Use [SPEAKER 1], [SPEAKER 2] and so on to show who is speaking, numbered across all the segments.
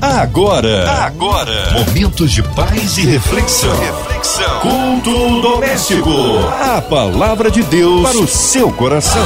[SPEAKER 1] Agora, agora, momentos de paz e reflexão. reflexão. Culto doméstico. A palavra de Deus para o seu coração.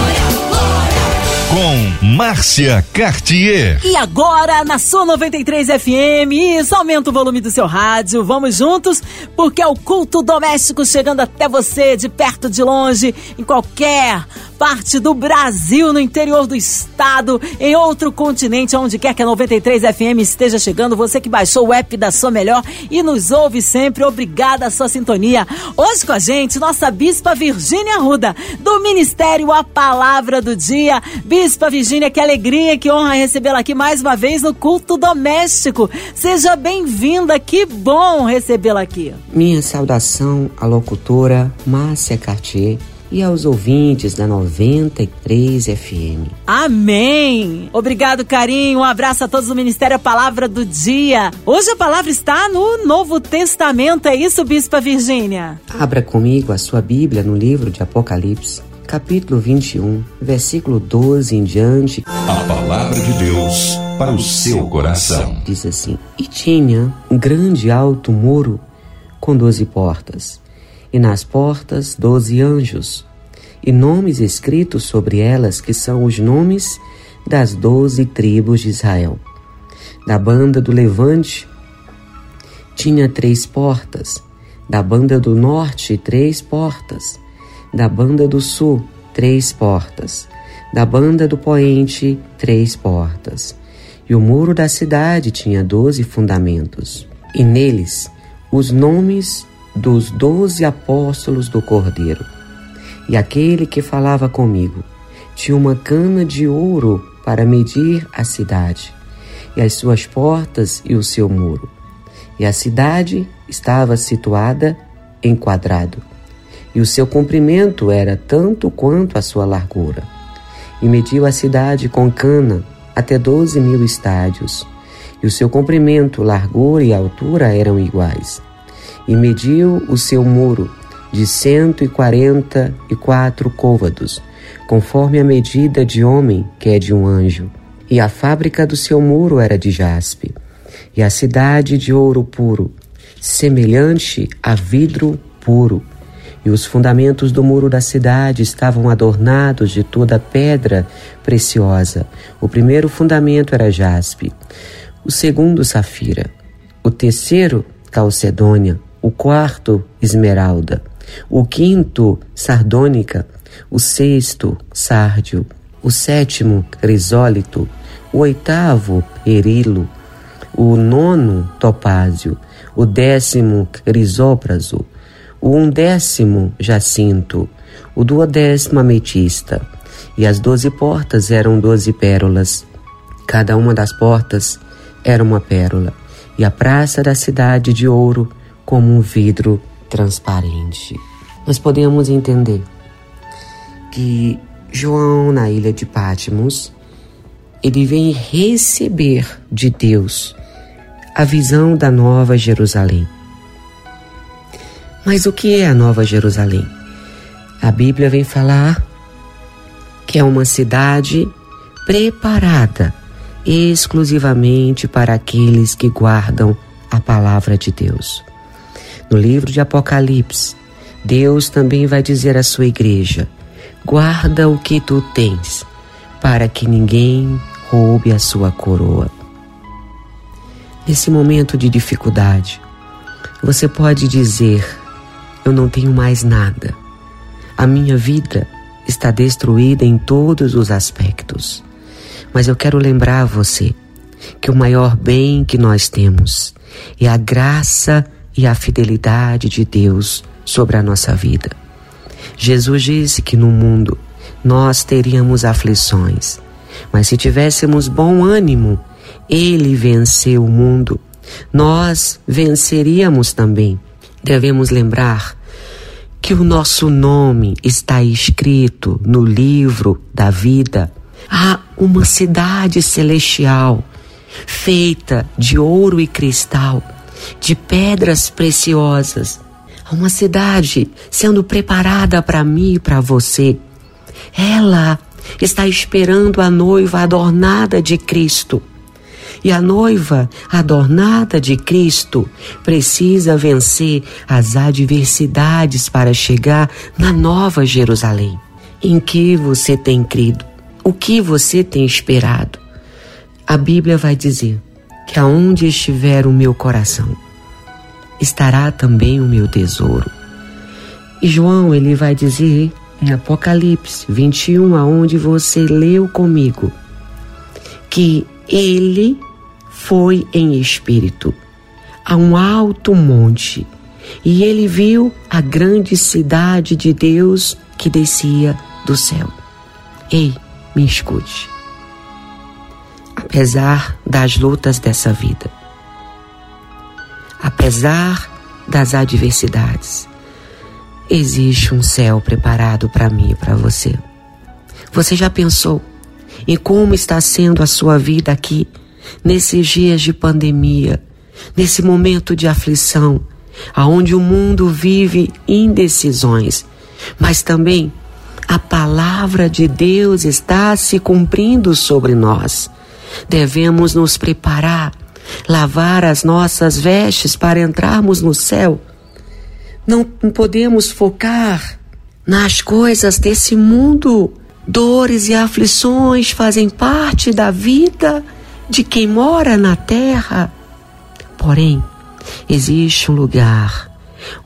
[SPEAKER 1] Com Márcia Cartier.
[SPEAKER 2] E agora, na sua 93 FM, isso, aumenta o volume do seu rádio. Vamos juntos, porque é o culto doméstico chegando até você, de perto, de longe, em qualquer parte do Brasil, no interior do estado, em outro continente, onde quer que a 93 FM esteja chegando. Você que baixou o app da Sua Melhor e nos ouve sempre, obrigada a sua sintonia. Hoje com a gente, nossa Bispa Virgínia Ruda, do Ministério A Palavra do Dia. Bispa Virgínia, que alegria, que honra recebê-la aqui mais uma vez no culto doméstico. Seja bem-vinda, que bom recebê-la aqui.
[SPEAKER 3] Minha saudação à locutora Márcia Cartier e aos ouvintes da 93 FM.
[SPEAKER 2] Amém! Obrigado, carinho. Um abraço a todos do Ministério a Palavra do Dia. Hoje a palavra está no Novo Testamento, é isso, Bispa Virgínia?
[SPEAKER 3] Abra comigo a sua Bíblia no livro de Apocalipse, capítulo 21, versículo 12 em diante.
[SPEAKER 1] A palavra de Deus para o seu coração.
[SPEAKER 3] Diz assim: E tinha um grande alto muro com doze portas e nas portas doze anjos, e nomes escritos sobre elas, que são os nomes das doze tribos de Israel. Da banda do levante tinha três portas, da banda do norte, três portas, da banda do sul, três portas, da banda do poente, três portas. E o muro da cidade tinha doze fundamentos, e neles os nomes dos doze apóstolos do Cordeiro. E aquele que falava comigo tinha uma cana de ouro para medir a cidade, e as suas portas e o seu muro. E a cidade estava situada em quadrado, e o seu comprimento era tanto quanto a sua largura. E mediu a cidade com cana até doze mil estádios, e o seu comprimento, largura e altura eram iguais e mediu o seu muro de cento e quarenta e quatro côvados, conforme a medida de homem que é de um anjo. E a fábrica do seu muro era de jaspe, e a cidade de ouro puro, semelhante a vidro puro. E os fundamentos do muro da cidade estavam adornados de toda pedra preciosa. O primeiro fundamento era jaspe, o segundo safira, o terceiro calcedônia, o quarto esmeralda, o quinto sardônica, o sexto sárdio, o sétimo crisólito, o oitavo erilo, o nono topázio, o décimo crisópraso, o undécimo jacinto, o duodécimo ametista, e as doze portas eram doze pérolas. Cada uma das portas era uma pérola, e a praça da cidade de ouro como um vidro transparente. Nós podemos entender que João, na ilha de Patmos, ele vem receber de Deus a visão da Nova Jerusalém. Mas o que é a Nova Jerusalém? A Bíblia vem falar que é uma cidade preparada exclusivamente para aqueles que guardam a palavra de Deus. No livro de Apocalipse, Deus também vai dizer à sua igreja: guarda o que tu tens, para que ninguém roube a sua coroa. Nesse momento de dificuldade, você pode dizer: Eu não tenho mais nada. A minha vida está destruída em todos os aspectos. Mas eu quero lembrar você que o maior bem que nós temos é a graça e a fidelidade de Deus sobre a nossa vida. Jesus disse que no mundo nós teríamos aflições, mas se tivéssemos bom ânimo, Ele venceu o mundo, nós venceríamos também. Devemos lembrar que o nosso nome está escrito no livro da vida. Há uma cidade celestial feita de ouro e cristal de pedras preciosas. Uma cidade sendo preparada para mim e para você. Ela está esperando a noiva adornada de Cristo. E a noiva, adornada de Cristo, precisa vencer as adversidades para chegar na nova Jerusalém. Em que você tem crido? O que você tem esperado? A Bíblia vai dizer que aonde estiver o meu coração, estará também o meu tesouro. E João, ele vai dizer em Apocalipse 21, aonde você leu comigo, que ele foi em espírito a um alto monte e ele viu a grande cidade de Deus que descia do céu. Ei, me escute. Apesar das lutas dessa vida, apesar das adversidades, existe um céu preparado para mim e para você. Você já pensou em como está sendo a sua vida aqui, nesses dias de pandemia, nesse momento de aflição, aonde o mundo vive indecisões, mas também a palavra de Deus está se cumprindo sobre nós. Devemos nos preparar, lavar as nossas vestes para entrarmos no céu. Não podemos focar nas coisas desse mundo. Dores e aflições fazem parte da vida de quem mora na terra. Porém, existe um lugar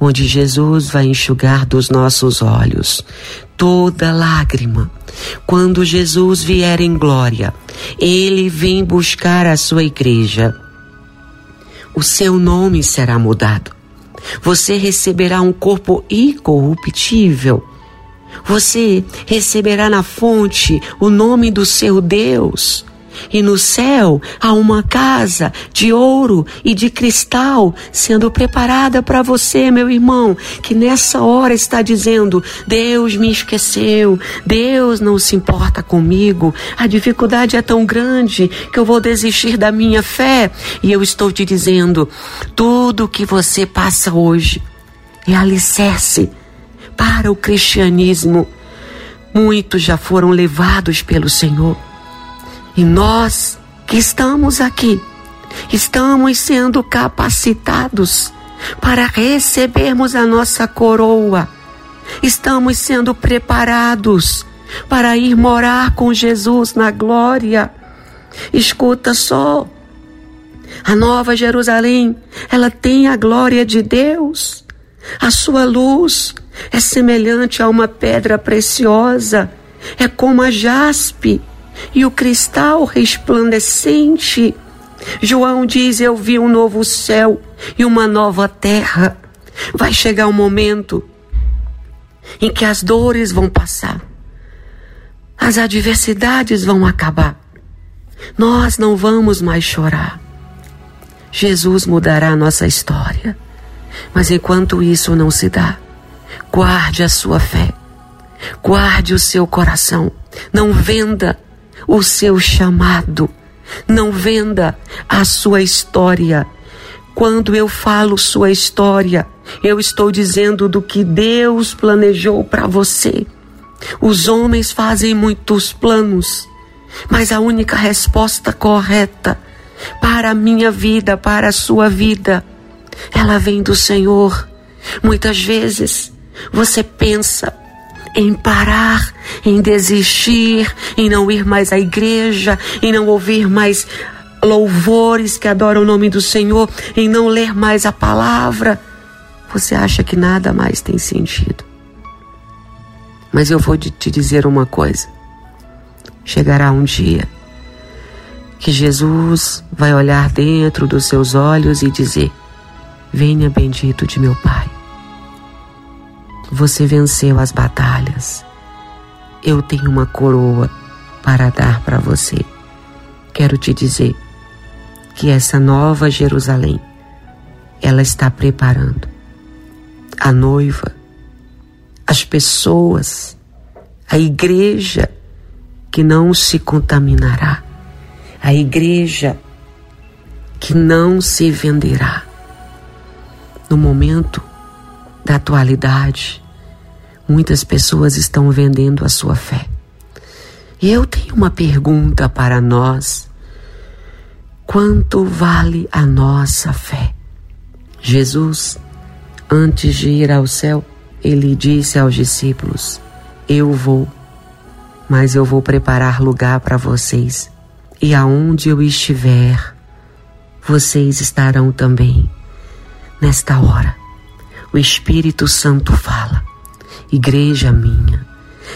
[SPEAKER 3] onde Jesus vai enxugar dos nossos olhos toda lágrima. Quando Jesus vier em glória, ele vem buscar a sua igreja. O seu nome será mudado. Você receberá um corpo incorruptível. Você receberá na fonte o nome do seu Deus. E no céu há uma casa de ouro e de cristal sendo preparada para você, meu irmão, que nessa hora está dizendo: Deus me esqueceu, Deus não se importa comigo, a dificuldade é tão grande que eu vou desistir da minha fé. E eu estou te dizendo: tudo que você passa hoje é alicerce para o cristianismo. Muitos já foram levados pelo Senhor e nós que estamos aqui, estamos sendo capacitados para recebermos a nossa coroa. Estamos sendo preparados para ir morar com Jesus na glória. Escuta só. A Nova Jerusalém, ela tem a glória de Deus. A sua luz é semelhante a uma pedra preciosa, é como a jaspe e o cristal resplandecente. João diz: Eu vi um novo céu e uma nova terra. Vai chegar um momento em que as dores vão passar, as adversidades vão acabar. Nós não vamos mais chorar. Jesus mudará a nossa história. Mas enquanto isso não se dá, guarde a sua fé, guarde o seu coração, não venda o seu chamado. Não venda a sua história. Quando eu falo sua história, eu estou dizendo do que Deus planejou para você. Os homens fazem muitos planos, mas a única resposta correta para a minha vida, para a sua vida, ela vem do Senhor. Muitas vezes você pensa, em parar, em desistir, em não ir mais à igreja, em não ouvir mais louvores que adoram o nome do Senhor, em não ler mais a palavra, você acha que nada mais tem sentido. Mas eu vou te dizer uma coisa: chegará um dia que Jesus vai olhar dentro dos seus olhos e dizer: Venha, bendito de meu Pai. Você venceu as batalhas. Eu tenho uma coroa para dar para você. Quero te dizer que essa nova Jerusalém, ela está preparando a noiva, as pessoas, a igreja que não se contaminará, a igreja que não se venderá. No momento da atualidade, muitas pessoas estão vendendo a sua fé. E eu tenho uma pergunta para nós. quanto vale a nossa fé. Jesus, antes de ir ao céu, ele disse aos discípulos: Eu vou, mas eu vou preparar lugar para vocês, e aonde eu estiver, vocês estarão também. Nesta hora, o Espírito Santo fala: Igreja minha,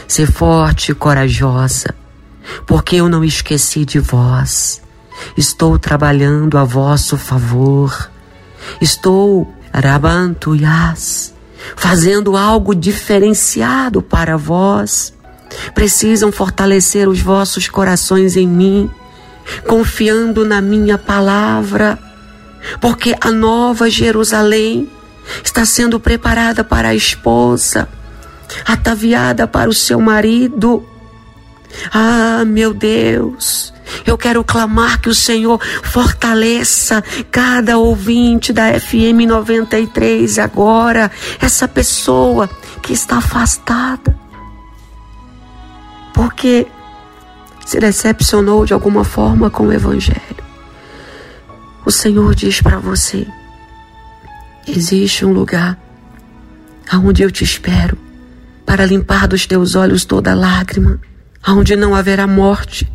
[SPEAKER 3] ser forte e corajosa, porque eu não esqueci de vós. Estou trabalhando a vosso favor. Estou, Rabantuyas, fazendo algo diferenciado para vós. Precisam fortalecer os vossos corações em mim, confiando na minha palavra, porque a nova Jerusalém está sendo preparada para a esposa, ataviada para o seu marido. Ah, meu Deus, eu quero clamar que o Senhor fortaleça cada ouvinte da FM 93 agora, essa pessoa que está afastada, porque se decepcionou de alguma forma com o Evangelho. O Senhor diz para você: existe um lugar aonde eu te espero para limpar dos teus olhos toda lágrima, aonde não haverá morte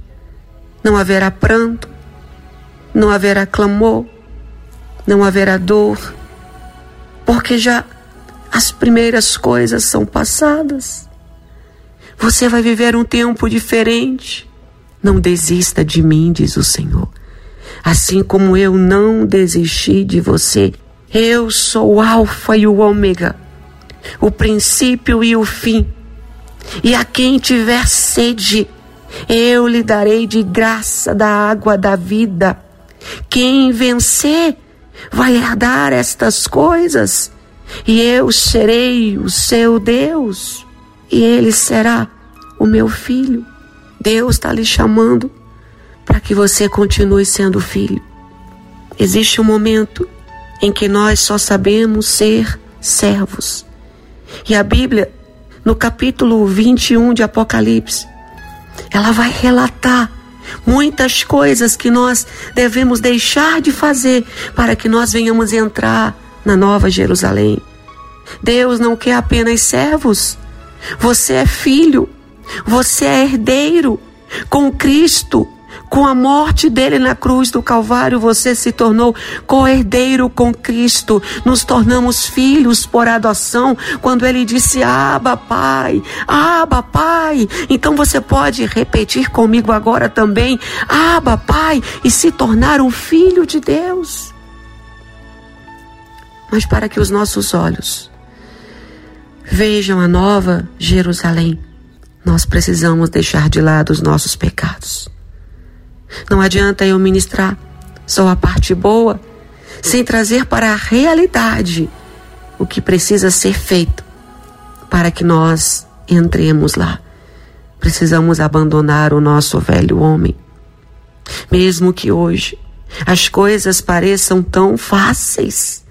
[SPEAKER 3] não haverá pranto, não haverá clamor, não haverá dor, porque já as primeiras coisas são passadas. Você vai viver um tempo diferente. Não desista de mim, diz o Senhor. Assim como eu não desisti de você. Eu sou o Alfa e o Ômega, o princípio e o fim. E a quem tiver sede, eu lhe darei de graça da água da vida. Quem vencer vai herdar estas coisas, e eu serei o seu Deus, e ele será o meu filho. Deus está lhe chamando para que você continue sendo filho. Existe um momento em que nós só sabemos ser servos. E a Bíblia, no capítulo 21 de Apocalipse, ela vai relatar muitas coisas que nós devemos deixar de fazer para que nós venhamos entrar na Nova Jerusalém. Deus não quer apenas servos. Você é filho, você é herdeiro com Cristo. Com a morte dele na cruz do Calvário, você se tornou co-herdeiro com Cristo. Nos tornamos filhos por adoção. Quando ele disse: Aba, Pai, Aba, Pai. Então você pode repetir comigo agora também: Aba, Pai, e se tornar um filho de Deus. Mas para que os nossos olhos vejam a nova Jerusalém, nós precisamos deixar de lado os nossos pecados. Não adianta eu ministrar só a parte boa, sem trazer para a realidade o que precisa ser feito para que nós entremos lá. Precisamos abandonar o nosso velho homem. Mesmo que hoje as coisas pareçam tão fáceis,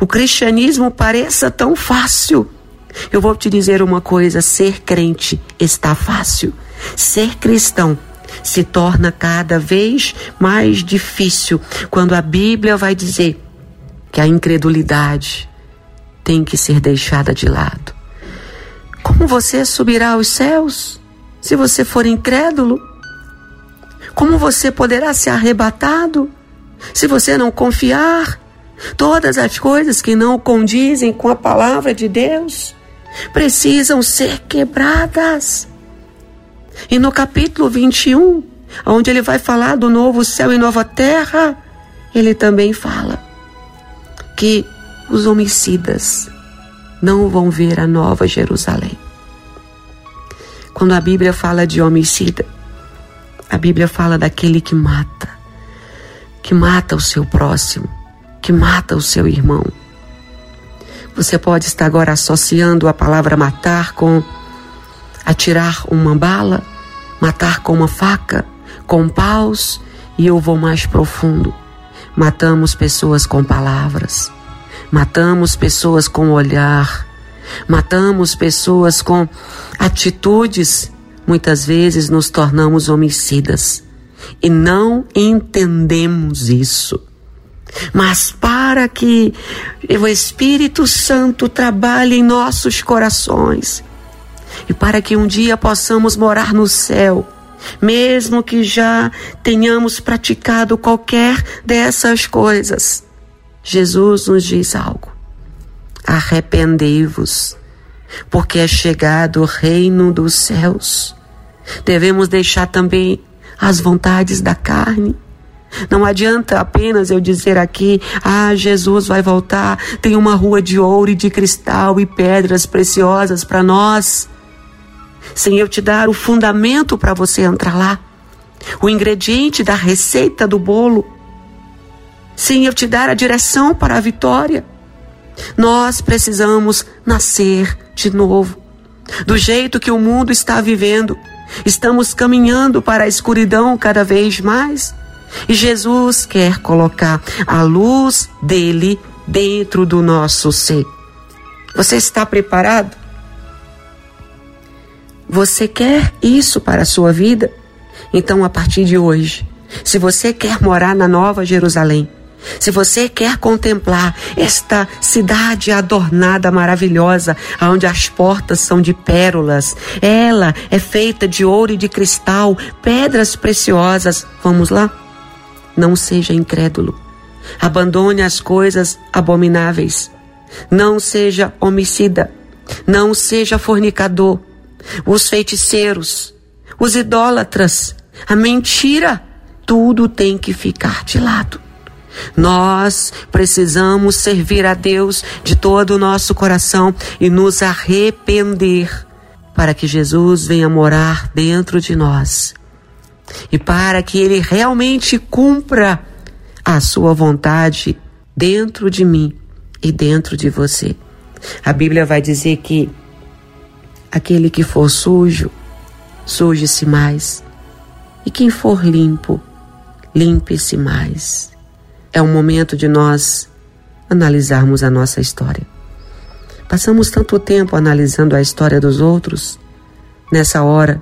[SPEAKER 3] o cristianismo pareça tão fácil. Eu vou te dizer uma coisa: ser crente está fácil. Ser cristão se torna cada vez mais difícil quando a Bíblia vai dizer que a incredulidade tem que ser deixada de lado. Como você subirá aos céus se você for incrédulo? Como você poderá ser arrebatado se você não confiar? Todas as coisas que não condizem com a palavra de Deus precisam ser quebradas. E no capítulo 21, onde ele vai falar do novo céu e nova terra, ele também fala que os homicidas não vão ver a nova Jerusalém. Quando a Bíblia fala de homicida, a Bíblia fala daquele que mata, que mata o seu próximo, que mata o seu irmão. Você pode estar agora associando a palavra matar com atirar uma bala, matar com uma faca, com paus, e eu vou mais profundo. Matamos pessoas com palavras, matamos pessoas com olhar, matamos pessoas com atitudes. Muitas vezes nos tornamos homicidas. e não entendemos isso. Mas para que o Espírito Santo trabalhe em nossos corações e para que um dia possamos morar no céu, mesmo que já tenhamos praticado qualquer dessas coisas, Jesus nos diz algo: arrependei-vos, porque é chegado o reino dos céus. Devemos deixar também as vontades da carne. Não adianta apenas eu dizer aqui, ah, Jesus vai voltar, tem uma rua de ouro e de cristal e pedras preciosas para nós, sem eu te dar o fundamento para você entrar lá, o ingrediente da receita do bolo, sem eu te dar a direção para a vitória. Nós precisamos nascer de novo, do jeito que o mundo está vivendo Estamos caminhando para a escuridão cada vez mais. E Jesus quer colocar a luz dele dentro do nosso ser. Você está preparado? Você quer isso para a sua vida? Então, a partir de hoje, se você quer morar na Nova Jerusalém, se você quer contemplar esta cidade adornada, maravilhosa, onde as portas são de pérolas, ela é feita de ouro e de cristal, pedras preciosas, vamos lá? Não seja incrédulo. Abandone as coisas abomináveis. Não seja homicida. Não seja fornicador. Os feiticeiros, os idólatras, a mentira, tudo tem que ficar de lado. Nós precisamos servir a Deus de todo o nosso coração e nos arrepender para que Jesus venha morar dentro de nós e para que Ele realmente cumpra a Sua vontade dentro de mim e dentro de você. A Bíblia vai dizer que aquele que for sujo, suje-se mais, e quem for limpo, limpe-se mais é o momento de nós analisarmos a nossa história. Passamos tanto tempo analisando a história dos outros, nessa hora,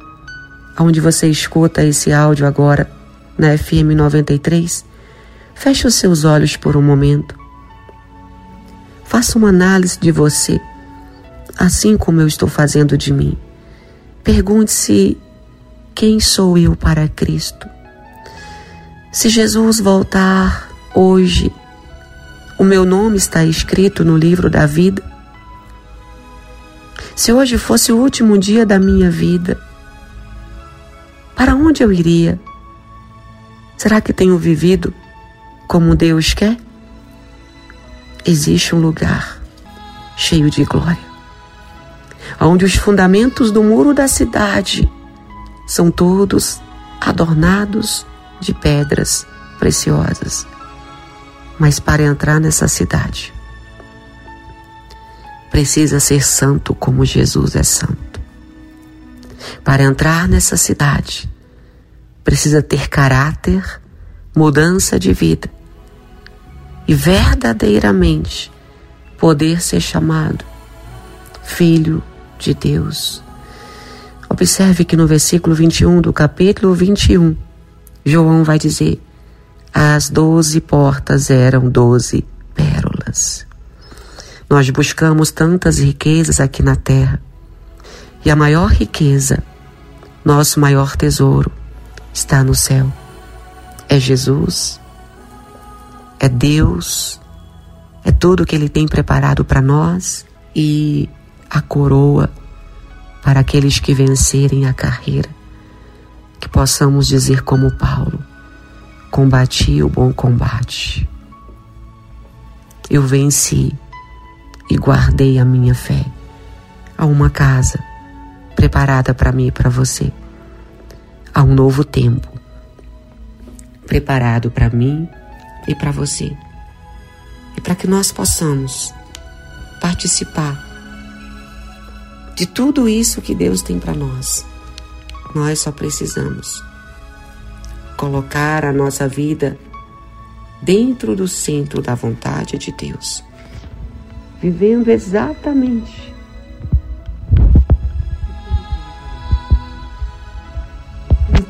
[SPEAKER 3] onde você escuta esse áudio agora, na FM 93, feche os seus olhos por um momento. Faça uma análise de você, assim como eu estou fazendo de mim. Pergunte-se: quem sou eu para Cristo? Se Jesus voltar Hoje, o meu nome está escrito no livro da vida. Se hoje fosse o último dia da minha vida, para onde eu iria? Será que tenho vivido como Deus quer? Existe um lugar cheio de glória, onde os fundamentos do muro da cidade são todos adornados de pedras preciosas. Mas para entrar nessa cidade, precisa ser santo como Jesus é santo. Para entrar nessa cidade, precisa ter caráter, mudança de vida e verdadeiramente poder ser chamado filho de Deus. Observe que no versículo 21 do capítulo 21, João vai dizer: as doze portas eram doze pérolas. Nós buscamos tantas riquezas aqui na terra e a maior riqueza, nosso maior tesouro, está no céu. É Jesus, é Deus, é tudo que Ele tem preparado para nós e a coroa para aqueles que vencerem a carreira. Que possamos dizer como Paulo combati o bom combate. Eu venci e guardei a minha fé. Há uma casa preparada para mim e para você. Há um novo tempo preparado para mim e para você. E para que nós possamos participar de tudo isso que Deus tem para nós. Nós só precisamos colocar a nossa vida dentro do centro da vontade de Deus, vivendo exatamente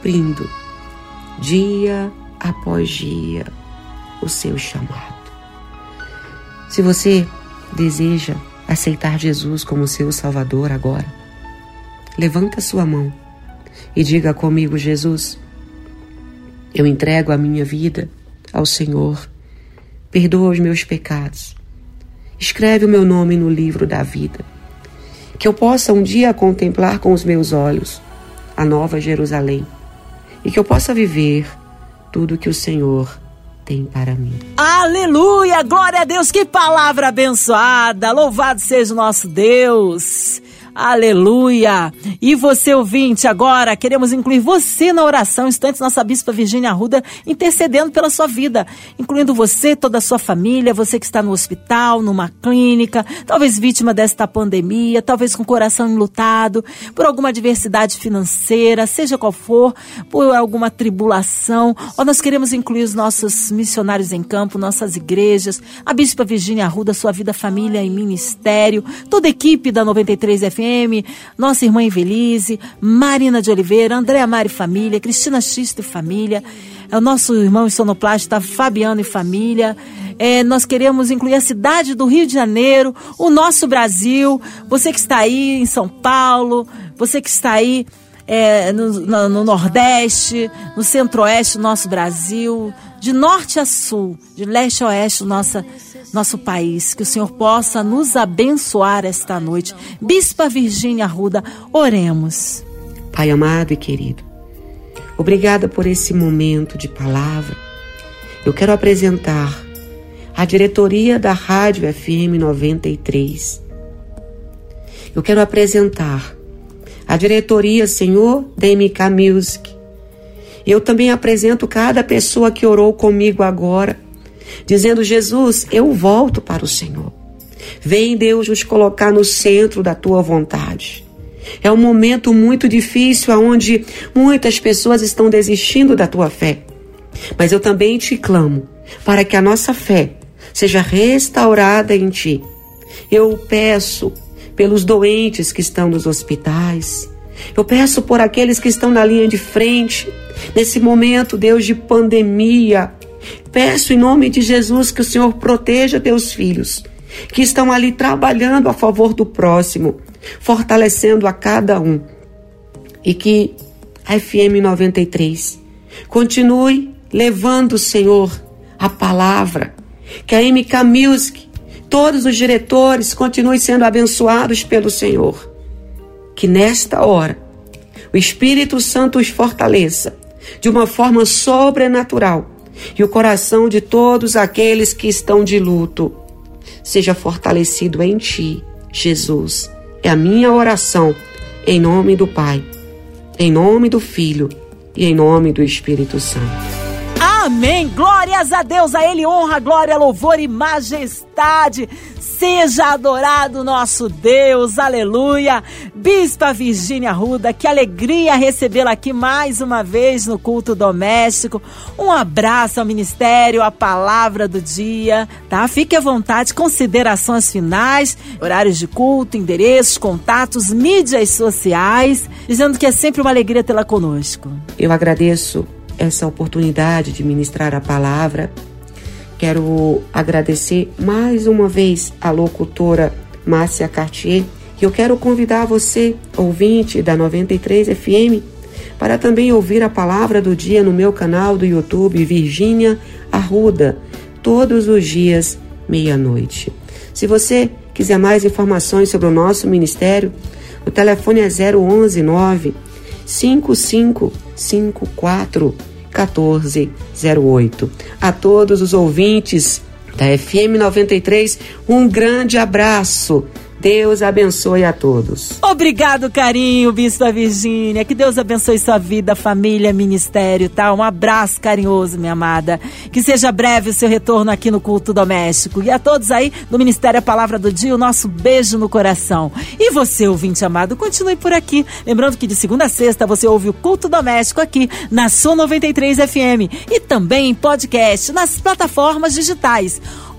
[SPEAKER 3] cumprindo dia após dia, o seu chamado. Se você deseja aceitar Jesus como seu Salvador agora, levanta sua mão e diga comigo: Jesus, eu entrego a minha vida ao Senhor, perdoa os meus pecados, escreve o meu nome no livro da vida, que eu possa um dia contemplar com os meus olhos a nova Jerusalém e que eu possa viver tudo que o Senhor tem para mim.
[SPEAKER 2] Aleluia! Glória a Deus! Que palavra abençoada! Louvado seja o nosso Deus! Aleluia! E você ouvinte, agora queremos incluir você na oração, instantes nossa bispa Virgínia Arruda intercedendo pela sua vida, incluindo você, toda a sua família, você que está no hospital, numa clínica, talvez vítima desta pandemia, talvez com o coração enlutado, por alguma adversidade financeira, seja qual for, por alguma tribulação, ou nós queremos incluir os nossos missionários em campo, nossas igrejas, a bispa Virgínia Arruda, sua vida, família e ministério, toda a equipe da 93 FM FM, nossa irmã Evelise, Marina de Oliveira, Andréa Mari Família, Cristina Xisto e Família, é o nosso irmão sonoplasta Fabiano e Família. É, nós queremos incluir a cidade do Rio de Janeiro, o nosso Brasil, você que está aí em São Paulo, você que está aí é, no, no, no, Nordeste, no Centro-Oeste do nosso Brasil, de norte a sul, de leste a oeste, nossa nosso país. Que o Senhor possa nos abençoar esta noite. Bispa Virgínia Arruda, oremos.
[SPEAKER 3] Pai amado e querido, obrigada por esse momento de palavra. Eu quero apresentar a diretoria da Rádio FM 93. Eu quero apresentar a diretoria, Senhor, da MK Music. Eu também apresento cada pessoa que orou comigo agora dizendo: Jesus, eu volto para o Senhor. Vem, Deus, nos colocar no centro da tua vontade. É um momento muito difícil onde muitas pessoas estão desistindo da tua fé. Mas eu também te clamo para que a nossa fé seja restaurada em ti. Eu peço pelos doentes que estão nos hospitais. Eu peço por aqueles que estão na linha de frente, nesse momento, Deus, de pandemia, Peço em nome de Jesus que o Senhor proteja teus filhos, que estão ali trabalhando a favor do próximo, fortalecendo a cada um. E que a FM 93 continue levando, Senhor, a palavra. Que a MK Music, todos os diretores continuem sendo abençoados pelo Senhor. Que nesta hora o Espírito Santo os fortaleça de uma forma sobrenatural e o coração de todos aqueles que estão de luto seja fortalecido em ti, Jesus. É a minha oração, em nome do Pai, em nome do Filho e em nome do Espírito Santo.
[SPEAKER 2] Amém. Glórias a Deus, a Ele honra, glória, louvor e majestade. Seja adorado nosso Deus, aleluia. Bispa Virgínia Ruda, que alegria recebê-la aqui mais uma vez no culto doméstico. Um abraço ao ministério, a palavra do dia, tá? Fique à vontade, considerações finais, horários de culto, endereços, contatos, mídias sociais, dizendo que é sempre uma alegria tê-la conosco.
[SPEAKER 3] Eu agradeço essa oportunidade de ministrar a palavra Quero agradecer mais uma vez a locutora Márcia Cartier e eu quero convidar você, ouvinte da 93 FM, para também ouvir a palavra do dia no meu canal do YouTube Virgínia Arruda, todos os dias, meia-noite. Se você quiser mais informações sobre o nosso ministério, o telefone é 011 9 5554 1408. A todos os ouvintes da FM 93, um grande abraço. Deus abençoe a todos.
[SPEAKER 2] Obrigado, carinho, Bispa Virgínia. Que Deus abençoe sua vida, família, ministério, tá? Um abraço carinhoso, minha amada. Que seja breve o seu retorno aqui no culto doméstico. E a todos aí do Ministério A Palavra do Dia, o nosso beijo no coração. E você, ouvinte amado, continue por aqui. Lembrando que de segunda a sexta você ouve o culto doméstico aqui na Sua 93 FM e também em podcast nas plataformas digitais.